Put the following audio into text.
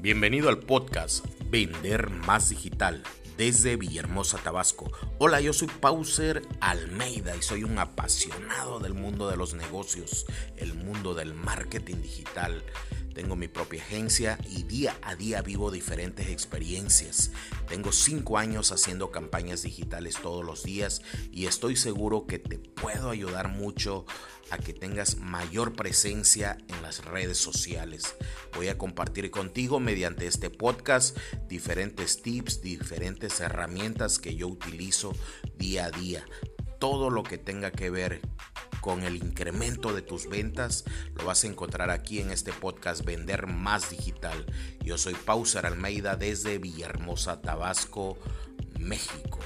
Bienvenido al podcast Vender Más Digital desde Villahermosa, Tabasco. Hola, yo soy Pauser Almeida y soy un apasionado del mundo de los negocios, el mundo del marketing digital. Tengo mi propia agencia y día a día vivo diferentes experiencias. Tengo cinco años haciendo campañas digitales todos los días y estoy seguro que te puedo ayudar mucho a que tengas mayor presencia en las redes sociales. Voy a compartir contigo mediante este podcast diferentes tips, diferentes herramientas que yo utilizo día a día. Todo lo que tenga que ver con el incremento de tus ventas, lo vas a encontrar aquí en este podcast Vender Más Digital. Yo soy Pauser Almeida desde Villahermosa, Tabasco, México.